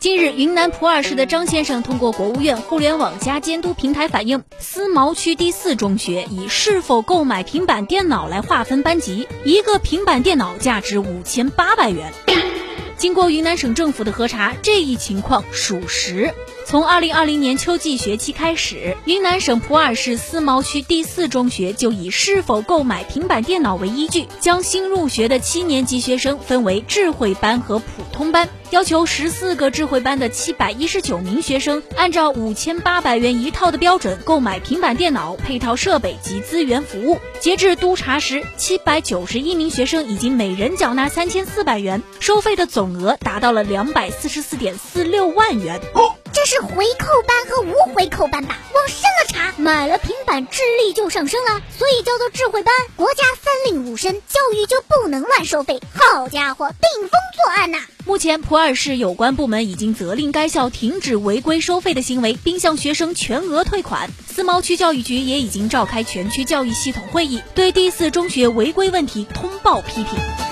近日，云南普洱市的张先生通过国务院互联网加监督平台反映，思茅区第四中学以是否购买平板电脑来划分班级，一个平板电脑价值五千八百元。经过云南省政府的核查，这一情况属实。从二零二零年秋季学期开始，云南省普洱市思茅区第四中学就以是否购买平板电脑为依据，将新入学的七年级学生分为智慧班和普通班，要求十四个智慧班的七百一十九名学生按照五千八百元一套的标准购买平板电脑、配套设备及资源服务。截至督查时，七百九十一名学生已经每人缴纳三千四百元，收费的总额达到了两百四十四点四六万元。是回扣班和无回扣班吧？往深了查，买了平板智力就上升了，所以叫做智慧班。国家三令五申，教育就不能乱收费。好家伙，顶风作案呐！目前，普洱市有关部门已经责令该校停止违规收费的行为，并向学生全额退款。思茅区教育局也已经召开全区教育系统会议，对第四中学违规问题通报批评。